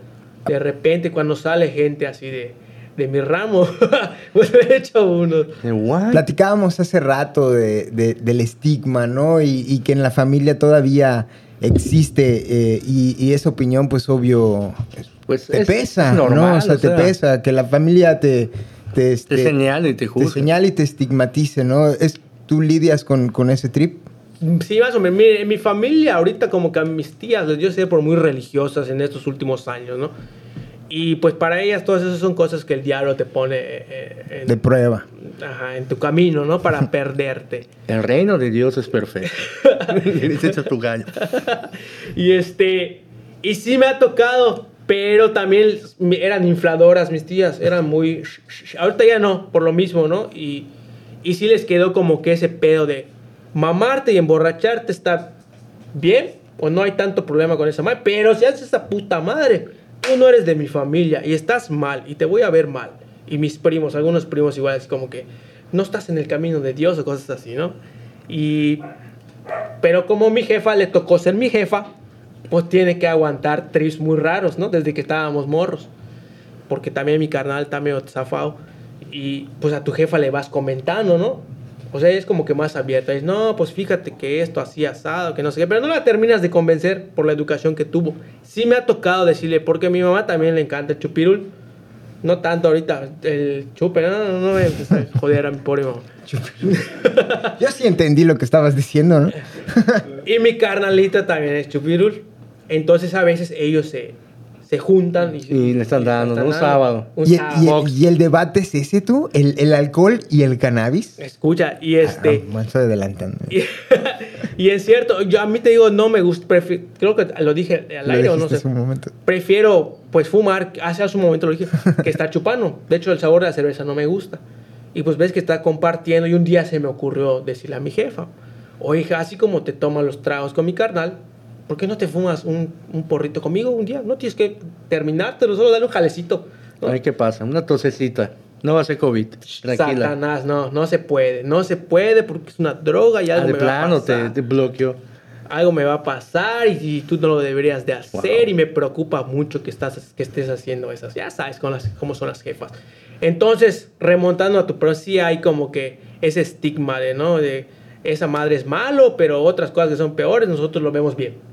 De repente cuando sale gente así de, de mi ramo, (laughs) pues me he hecho uno. ¿De what? Platicábamos hace rato de- de- del estigma, ¿no? Y, y que en la familia todavía existe eh, y, y esa opinión, pues obvio, Pues te es- pesa, es normal, ¿no? O sea, o te sea. pesa, que la familia te... Te, este, Te señala y te te juzga. señala y te estigmatice, ¿no? Es, ¿Tú lidias con, con ese trip? Sí, más o menos. Mire, en mi familia ahorita como que a mis tías les dio ser por muy religiosas en estos últimos años, ¿no? Y pues para ellas todas esas son cosas que el diablo te pone eh, en, De prueba. ajá, en tu camino, ¿no? Para (laughs) perderte. El reino de Dios es perfecto. (laughs) echas tu gallo. Y este, y sí me ha tocado, pero también eran infladoras mis tías, eran muy... Ahorita ya no, por lo mismo, ¿no? Y, y sí les quedó como que ese pedo de mamarte y emborracharte está bien, o no hay tanto problema con esa madre, pero si haces esa puta madre, tú no eres de mi familia y estás mal y te voy a ver mal. Y mis primos, algunos primos igual, así como que no estás en el camino de Dios o cosas así, ¿no? Y pero como mi jefa le tocó ser mi jefa, pues tiene que aguantar trips muy raros, ¿no? Desde que estábamos morros. Porque también mi carnal está medio zafado. Y pues a tu jefa le vas comentando, ¿no? O sea, es como que más abierta. Dice, no, pues fíjate que esto así asado, que no sé qué. Pero no la terminas de convencer por la educación que tuvo. Sí me ha tocado decirle, porque a mi mamá también le encanta el chupirul. No tanto ahorita el chupe, no, no, no me joder a mi pobre mamá. (laughs) Yo sí entendí lo que estabas diciendo, ¿no? (laughs) Y mi carnalita también es chupirul. Entonces a veces ellos se, se juntan y, Y le están dando, están un sábado. Un ¿Y, sábado. y- y el debate es ese tú? ¿El, el alcohol y el cannabis? Escucha, y este... Ah, estoy adelantando. Y, (laughs) y es cierto, yo a mí te digo, no me gusta, prefi- creo que lo dije al Lo aire o no sé. hace un momento. Prefiero pues fumar, hace hace un momento lo dije, (laughs) que estar chupando. De hecho, el sabor de la cerveza no me gusta. Y pues ves que está compartiendo y un día se me ocurrió decirle a mi jefa, oye, hija, así como te toman los tragos con mi carnal, ¿por qué no te fumas un, un porrito conmigo un día? No tienes que terminártelo, solo dale un jalecito. ¿no? Ay, ¿qué pasa? Una tosecita. No va a ser COVID. Tranquila. Satanás, no, no se puede. No se puede porque es una droga y Ah, algo de me va a te, pasar. te bloqueó. algo me va a pasar y, y tú no lo deberías de hacer y me preocupa mucho que, estás, que estés haciendo esas. Ya sabes con las, cómo son las jefas. Entonces, remontando a tu pero sí hay como que ese estigma de, ¿no? De esa madre es malo, pero otras cosas que son peores nosotros lo vemos bien.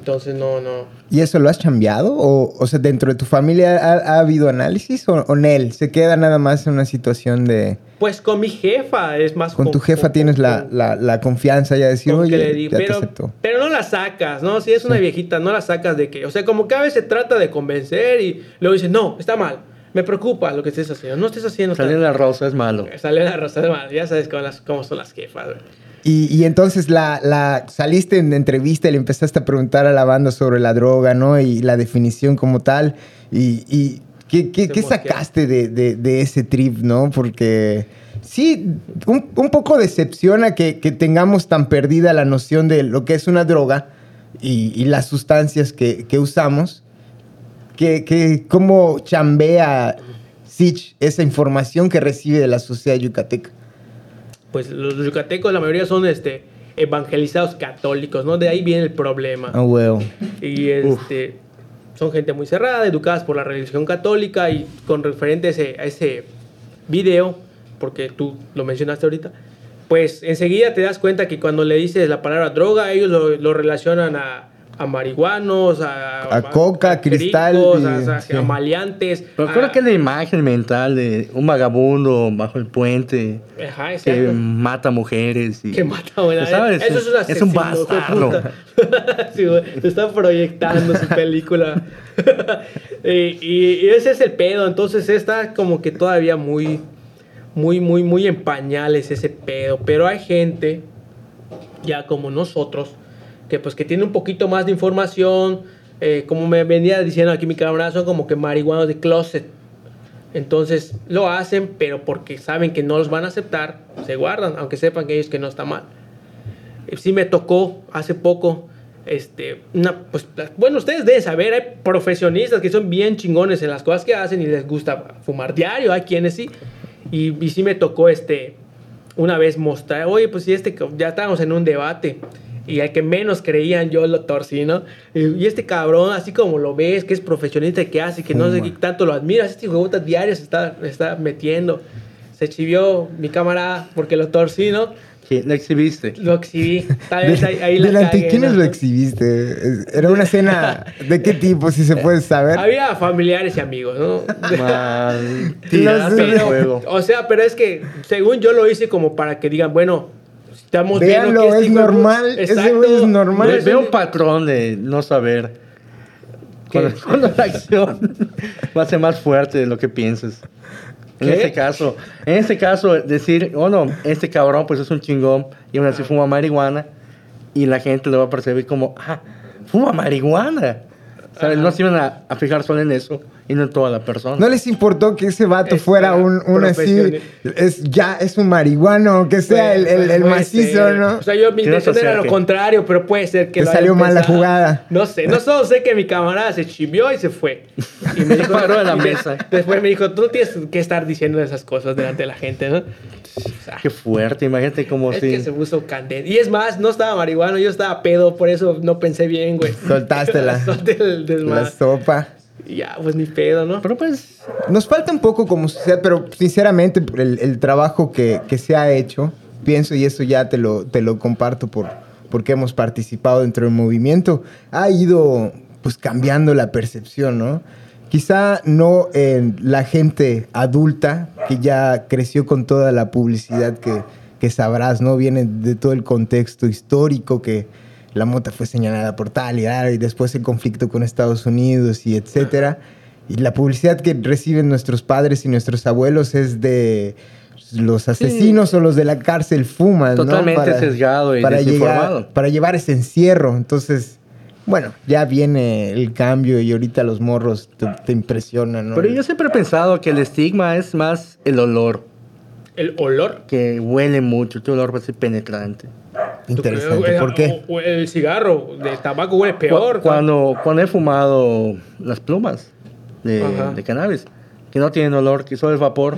Entonces, no, no. ¿Y eso lo has cambiado? ¿O, o sea, dentro de tu familia ha, ha habido análisis o, o Nel? ¿Se queda nada más en una situación de... Pues con mi jefa es más... Con tu jefa tienes la, con- la, la confianza ya de decir, con oye, le ya te pero, acepto. pero no la sacas, ¿no? Si es una Sí. viejita, no la sacas de que, o sea, como que a veces trata de convencer y luego dice, no, está mal, me preocupa lo que estés haciendo, no estés haciendo Salir en la rosa es malo. Sale la rosa de mal, ya sabes cómo, las, cómo son las jefas, güey. Y, y entonces la, la saliste en entrevista y le empezaste a preguntar a la banda sobre la droga, ¿no? Y la definición como tal. Y, y ¿qué, qué- qué sacaste de, de- de ese trip, ¿no? Porque sí, un, un poco decepciona que, que tengamos tan perdida la noción de lo que es una droga y, y las sustancias que, que usamos. Que, que cómo chambea Sich esa información que recibe de la sociedad yucateca. Pues los yucatecos, la mayoría son este, evangelizados católicos, ¿no? De ahí viene el problema. Ah, huevo. Y este, son gente muy cerrada, educadas por la religión católica y con referente a ese, a ese video, porque tú lo mencionaste ahorita, pues enseguida te das cuenta que cuando le dices la palabra droga, ellos lo, lo relacionan a, a marihuanos, a, A coca, cristal pericos, y- a, sí. a maleantes. Pero a- creo que la imagen mental de un vagabundo bajo el puente Ajá, que mata mujeres y... Que mata, güey. ¿Sabes? Eso es un Es un bastardo. (laughs) sí. Se está proyectando su película. y, (laughs) y- y ese es el pedo. Entonces está como que todavía muy, muy, muy, muy en pañales ese pedo. Pero hay gente, ya como nosotros, que pues que tiene un poquito más de información. eh, como me venía diciendo aquí mi camarada, son como que marihuanos de closet. Entonces lo hacen, pero porque saben que no los van a aceptar, se guardan, aunque sepan que ellos que no está mal. Eh, Sí me tocó hace poco, este, una, pues, bueno, ustedes deben saber, hay profesionistas que son bien chingones en las cosas que hacen y les gusta fumar diario, hay quienes sí. Y, y sí me tocó, este, una vez mostrar, oye, pues si este, ya estábamos en un debate. Y al que menos creían yo lo torcí, ¿no? Y, y este cabrón, así como lo ves, que es profesionista, que hace, que no sé qué tanto lo admiras, este hijo de diario se está, está metiendo. Se chivió mi cámara porque lo torcí, ¿no? la exhibiste. Lo exhibí. Tal vez (laughs) ahí, ahí la Delante, cagué, ¿quiénes ¿no? lo exhibiste? ¿Era una cena de qué tipo, si se puede saber? Había familiares y amigos, ¿no? Mal. Tiraste el Pero, juego. o sea, pero es que según yo lo hice como para que digan, bueno, estamos Véanlo, viendo que este es pu- normal, ese güey es normal. No Ve- Veo un- patrón de no saber. Cuando, (laughs) cuando la acción va a ser más fuerte de lo que piensas. En ¿Qué? este caso, en este caso, decir, oh no, este cabrón pues es un chingón y aún así fuma marihuana y la gente lo va a percibir como, ah, fuma marihuana. ¿Sabes? Ajá. No se iban a, a fijar solo en eso y no toda la persona. ¿No les importó que ese vato Es fuera un, un así, es, ya es un marihuano, que sea el, el- el Puede macizo, ser. ¿no? O sea, yo mi intención era lo contrario, pero puede ser que Te lo salió mal la jugada. No sé, no solo sé que mi camarada se chivió y se fue. Y me dijo, paró de la mesa. (laughs) Después me dijo, tú no tienes que estar diciendo esas cosas delante de la gente, ¿no? O sea, Qué fuerte, imagínate como es si... que se puso candente. Y es más, no estaba marihuano, yo estaba pedo, por eso no pensé bien, güey. Soltaste (laughs) la- sopa. Ya, pues ni pedo, ¿no? Pero pues, Nos falta un poco como sociedad, pero sinceramente el, trabajo que, que se ha hecho pienso, y eso ya te lo, te lo comparto por, porque hemos participado dentro del movimiento, ha ido pues cambiando la percepción, ¿no? Quizá no en la gente adulta que ya creció con toda la publicidad que, que sabrás, ¿no? Viene de todo el contexto histórico que la mota fue señalada por tal y tal, y después el conflicto con Estados Unidos y etcétera. Y la publicidad que reciben nuestros padres y nuestros abuelos es de los asesinos o los de la cárcel fuman, Totalmente ¿no? sesgado y para desinformado. llegar- para llevar ese encierro. Entonces, bueno, ya viene el cambio y ahorita los morros te, te impresionan, ¿no? Pero yo siempre he pensado que el estigma es más el olor, El olor. que huele mucho, tu olor va a ser penetrante. Interesante. ¿Por qué? O- o el cigarro de tabaco huele peor. Cu- Cuando, cuando he fumado las plumas de, cannabis, que no tienen olor, que solo es vapor,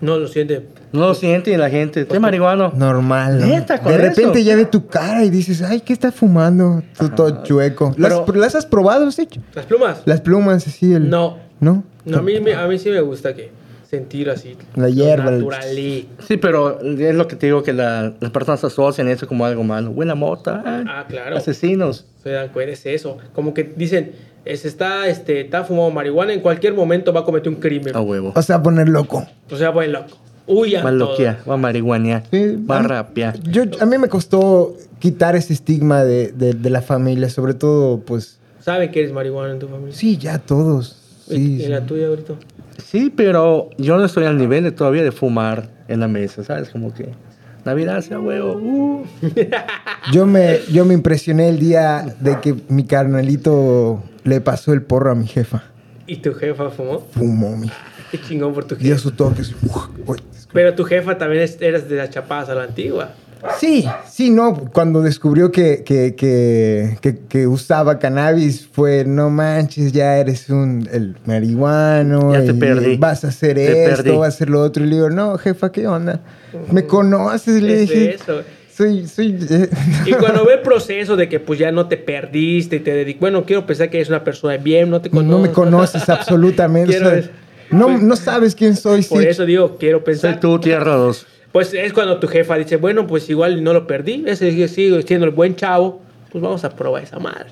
No lo siente. no lo siente la gente. ¿Qué marihuano? Normal. ¿no? Neta, de repente eso. ya ve tu cara y dices, ay, ¿qué está fumando? Tú todo chueco. ¿Las, Pero- ¿Las has probado, has hecho? Las plumas. Las plumas, así. El... No. ¿No? No, a mí, me- a mí sí me gusta que sentir así. La hierba, el- Natural y- Sí, pero es lo que te digo, que la- las personas asocian eso como algo malo. Huele a mota, ay, Ah, claro. asesinos. Se dan cuenta, es eso. Como que dicen, es, está, este, está fumando marihuana, en cualquier momento va a cometer un crimen. A huevo. O sea, poner loco. O sea, pues loco. Huyan Va a loquear, va a marihuanear, Sí, va a rapear. Yo, a mí me costó quitar ese estigma de, de- de la familia, sobre todo, pues, ¿Saben que eres marihuana en tu familia? sí, ya todos. ¿Y- Sí, ¿Y sí. la tuya ahorita? Sí, pero yo no estoy al nivel de todavía de fumar en la mesa, ¿sabes? Como que Navidad sea huevo. uh. (laughs) Yo me, yo me impresioné el día de que mi carnalito le pasó el porro a mi jefa. ¿Y tu jefa fumó? Fumó, mi. Qué chingón por tu jefa. su toque. así, uy. Pero tu jefa también es- eres de las chapadas a la antigua. Sí, sí, no. Cuando descubrió que, que, que, que- que usaba cannabis, fue no manches, ya eres un el marihuano. Ya te y perdí. Vas a hacer Te esto, perdí. vas a hacer lo otro. Y le digo, no, jefa, ¿qué onda? ¿Me conoces? Le Es dije, eso. soy, soy. eh, (laughs) Y cuando ve el proceso de que pues ya no te perdiste y te dedicas, bueno, quiero pensar que eres una persona de bien, no te conoces. no me conoces (laughs) absolutamente. Quiero o sea, no, pues- no sabes quién soy. Por sí. eso digo, quiero Soy pensar. tú, tierra 2. Pues es cuando tu jefa dice, bueno, pues igual no lo perdí, ese sigue, sigue siendo el buen chavo, pues vamos a probar esa madre.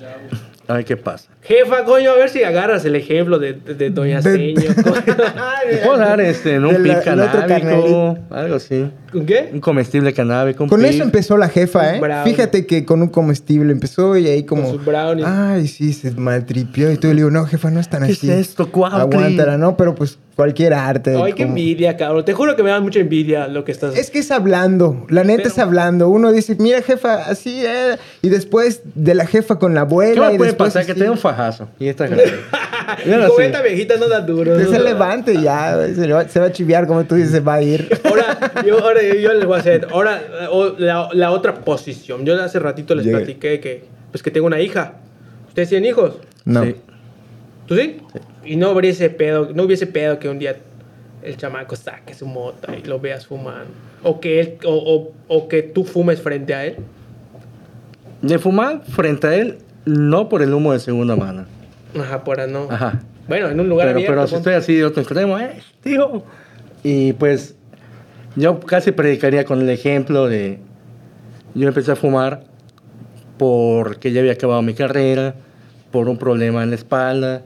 A ver qué pasa. Jefa, coño, a ver si agarras el ejemplo de, de, de Doña Seño. (laughs) puedo dar este, en un pip canábico, algo así. ¿Con qué? Un comestible un Con pip. eso empezó la jefa, ¿eh? brownie. Fíjate que con un comestible empezó y ahí como... Con sus brownies. Ay, sí, se maltripió. Y tú le digo, no, jefa, no es tan ¿Qué así. es esto? Aguántala, ¿no? Pero pues cualquier arte. Ay, qué como- envidia, cabrón. Te juro que me da mucha envidia lo que estás Es que es hablando, la neta Pero- es hablando. Uno dice, mira, jefa, así, eh. Y después de la jefa con la ¿Qué abuela. me y puede después pasar? Que así. te dé un fajazo. Y esta así. (laughs) esta viejita no da duro. Que ¿no? se levante y ya, se, va, se va a chiviar como tú dices, se va a ir. Ahora, yo, ahora yo, yo les voy a hacer. Ahora, la, la otra posición. Yo hace ratito les Llegué. platiqué que, pues que tengo una hija. ¿Ustedes tienen hijos? No. Sí. ¿Tú sí? Y no hubiese pedo, no hubiese pedo que un día el chamaco saque su mota y lo veas fumando. O que, él, o, o- o que tú fumes frente a él. De fumar frente a él, no por el humo de segunda mano. Ajá, por no. Ajá. Bueno, en un lugar Pero, abierto. pero si estoy así de otro extremo, eh, tío. Y pues yo casi predicaría con el ejemplo de... Yo empecé a fumar porque ya había acabado mi carrera, por un problema en la espalda,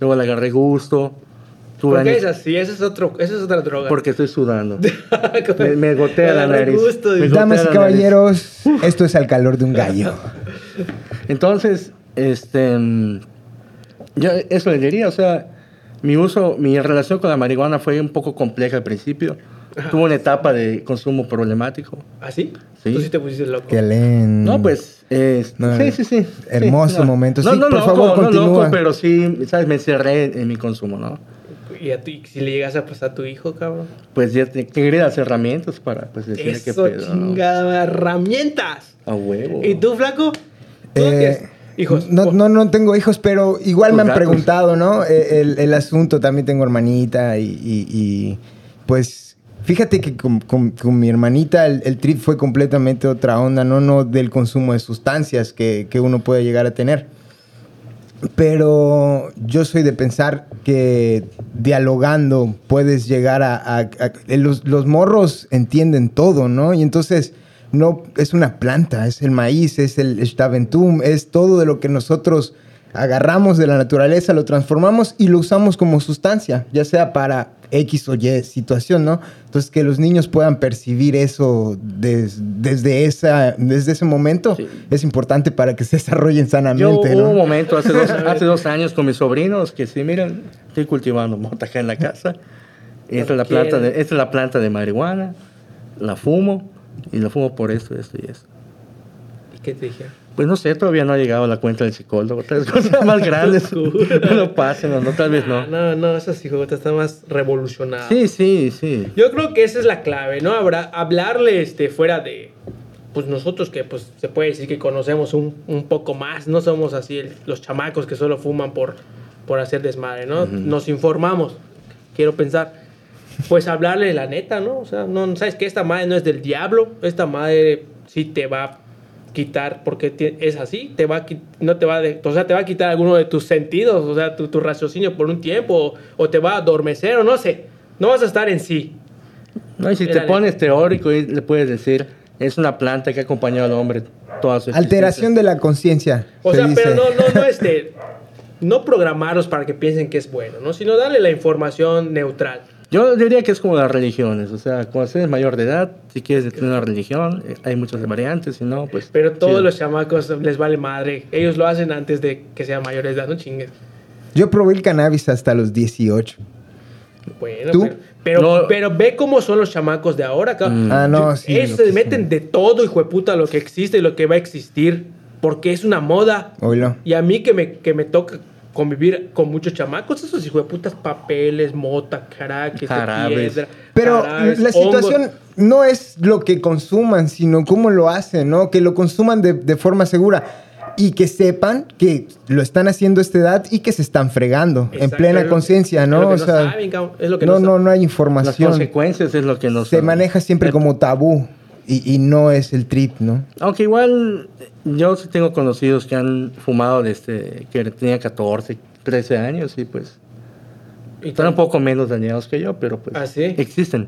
luego le agarré gusto. ¿Por qué es así? Esa es, otro, esa es otra droga. Porque estoy sudando. (laughs) me, me gotea la nariz. gusto, Me Damas y caballeros, (laughs) esto es al calor de un gallo. Entonces, este, yo eso le diría, o sea, mi uso, mi relación con la marihuana fue un poco compleja al principio. Tuve una etapa de consumo problemático. ¿Así? Sí. Tú sí te pusiste loco. Que leen. No, pues, eh, No, sí, sí, sí. hermoso Sí, no. momento. No, Sí, no, por loco, favor, no continúa. loco, pero sí, ¿sabes? Me encerré en, en mi consumo, ¿no? Y a ti, si le llegas a pasar a tu hijo, cabrón. Pues ya te- quería las herramientas para, pues, decirle qué Eso, pedo, ¿no? chingada herramientas. A huevo. ¿Y tú, flaco? ¿Tú no Eh, tienes hijos? No, no, no tengo hijos, pero igual me han gatos. preguntado, ¿no? Eh, El, el asunto, también tengo hermanita y, y- y, pues fíjate que con, con- mi hermanita el, el trip fue completamente otra onda, ¿no? No del consumo de sustancias que, que uno puede llegar a tener. pero yo soy de pensar que dialogando puedes llegar a- los, los morros entienden todo, ¿no? Y entonces no es una planta, es el maíz, es el staventum, es todo de lo que nosotros agarramos de la naturaleza, lo transformamos y lo usamos como sustancia, ya sea para X o Y situación, ¿no? Entonces que los niños puedan percibir eso des- desde, esa, desde ese momento Sí. es importante para que se desarrollen Yo sanamente, hubo un ¿no? momento hace dos, (laughs) hace dos años con mis sobrinos que sí, miren, estoy cultivando mota acá en la casa. Esta es, la planta de, esta es la planta de marihuana, la fumo y la fumo por esto, esto y esto. ¿Y qué te dijeron? Pues no sé, todavía no ha llegado a la cuenta del psicólogo. Tal vez (laughs) cosas más grandes (laughs) no pasen, no, tal vez Ah, no. no, no, esas hijotas están más revolucionadas. Sí, sí, sí. Yo creo que esa es la clave, ¿no? Habrá, hablarle este, fuera de. Pues nosotros que pues se puede decir que conocemos un, un poco más, no somos así el- los chamacos que solo fuman por, por hacer desmadre, ¿no? Nos informamos, quiero pensar. Pues hablarle la neta, ¿no? O sea, no, sabes que esta madre no es del diablo, esta madre sí te va quitar porque es así, te va a, no te va a de- o sea, te va a quitar alguno de tus sentidos, o sea, tu, tu raciocinio por un tiempo, o, o te va a adormecer, o no sé, no vas a estar en sí. No, y si te Era de- pones teórico, y le puedes decir, es una planta que ha acompañado al hombre toda su Alteración de la conciencia. O se sea, dice. pero no, no, no, (laughs) este, no programarlos para que piensen que es bueno, ¿no? Sino darle la información neutral. Yo diría que es como las religiones, o sea, cuando eres mayor de edad, si quieres tener una religión, eh, hay muchas variantes, si no, pues... Pero todos chido. los chamacos les vale madre. Ellos lo hacen antes de que sean mayores de edad, no chingues. Yo probé el cannabis hasta los 18. Bueno, ¿Tú? pero, pero, No. pero ve cómo son los chamacos de ahora. cabrón. Mm. Ah, no, sí. Ellos lo se meten sí. de todo, hijo de puta, lo que existe y lo que va a existir. Porque es una moda. Oílo. Y a mí que me, que me toca convivir con muchos chamacos, esos hijos de putas papeles, mota, crack, este, piedra. Pero jarabes, la hongos. situación no es lo que consuman, sino cómo lo hacen, ¿no? Que lo consuman de, de forma segura y que sepan que lo están haciendo a esta edad y que se están fregando en plena conciencia, es ¿no? lo que O no sea, saben, cabrón, es lo que no, no no, no hay Las información. consecuencias es lo que nos... Se maneja siempre como tabú y, y no es el trip, ¿no? Aunque igual yo sí tengo conocidos que han fumado desde que tenía 14, 13 años y pues Y están un poco menos dañados que yo, pero pues ¿Ah, sí? existen.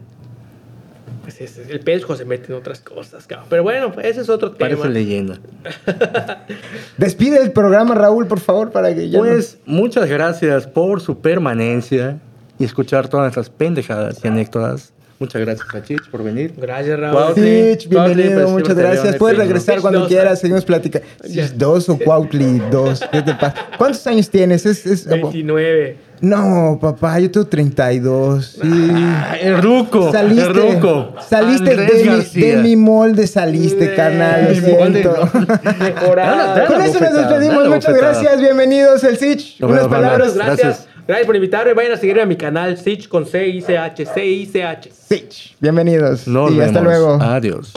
Pues ese- el pesco se mete en otras cosas, cabrón. Pero bueno, pues ese es otro tema. Parece leyenda. (laughs) Despide el programa, Raúl, por favor, para que ya no- Pues muchas gracias por su permanencia y escuchar todas estas pendejadas y anécdotas. Muchas gracias a Chich por venir. Gracias, Raúl. Cuautli, bienvenido, pues, muchas gracias. Puedes regresar cuando dos, quieras, seguimos platicando. (laughs) 2 o Cuautli 2, ¿qué te pasa? ¿Cuántos años tienes? Es, es- 29. No, papá, yo tengo 32. Sí. Ah, el ruco. Saliste, el ruco. saliste de mi, de mi molde, saliste, Eh, carnal, lo molde, siento. Con eso nos despedimos. Muchas bofetada. gracias. Bienvenidos, el Sitch. Nos Unas palabras. Gracias. Gracias. Por invitarme. Vayan a seguirme a mi canal Sich con C-I-C-H. C-I-C-H. Sitch. Bienvenidos. Nos y hasta luego. Adiós.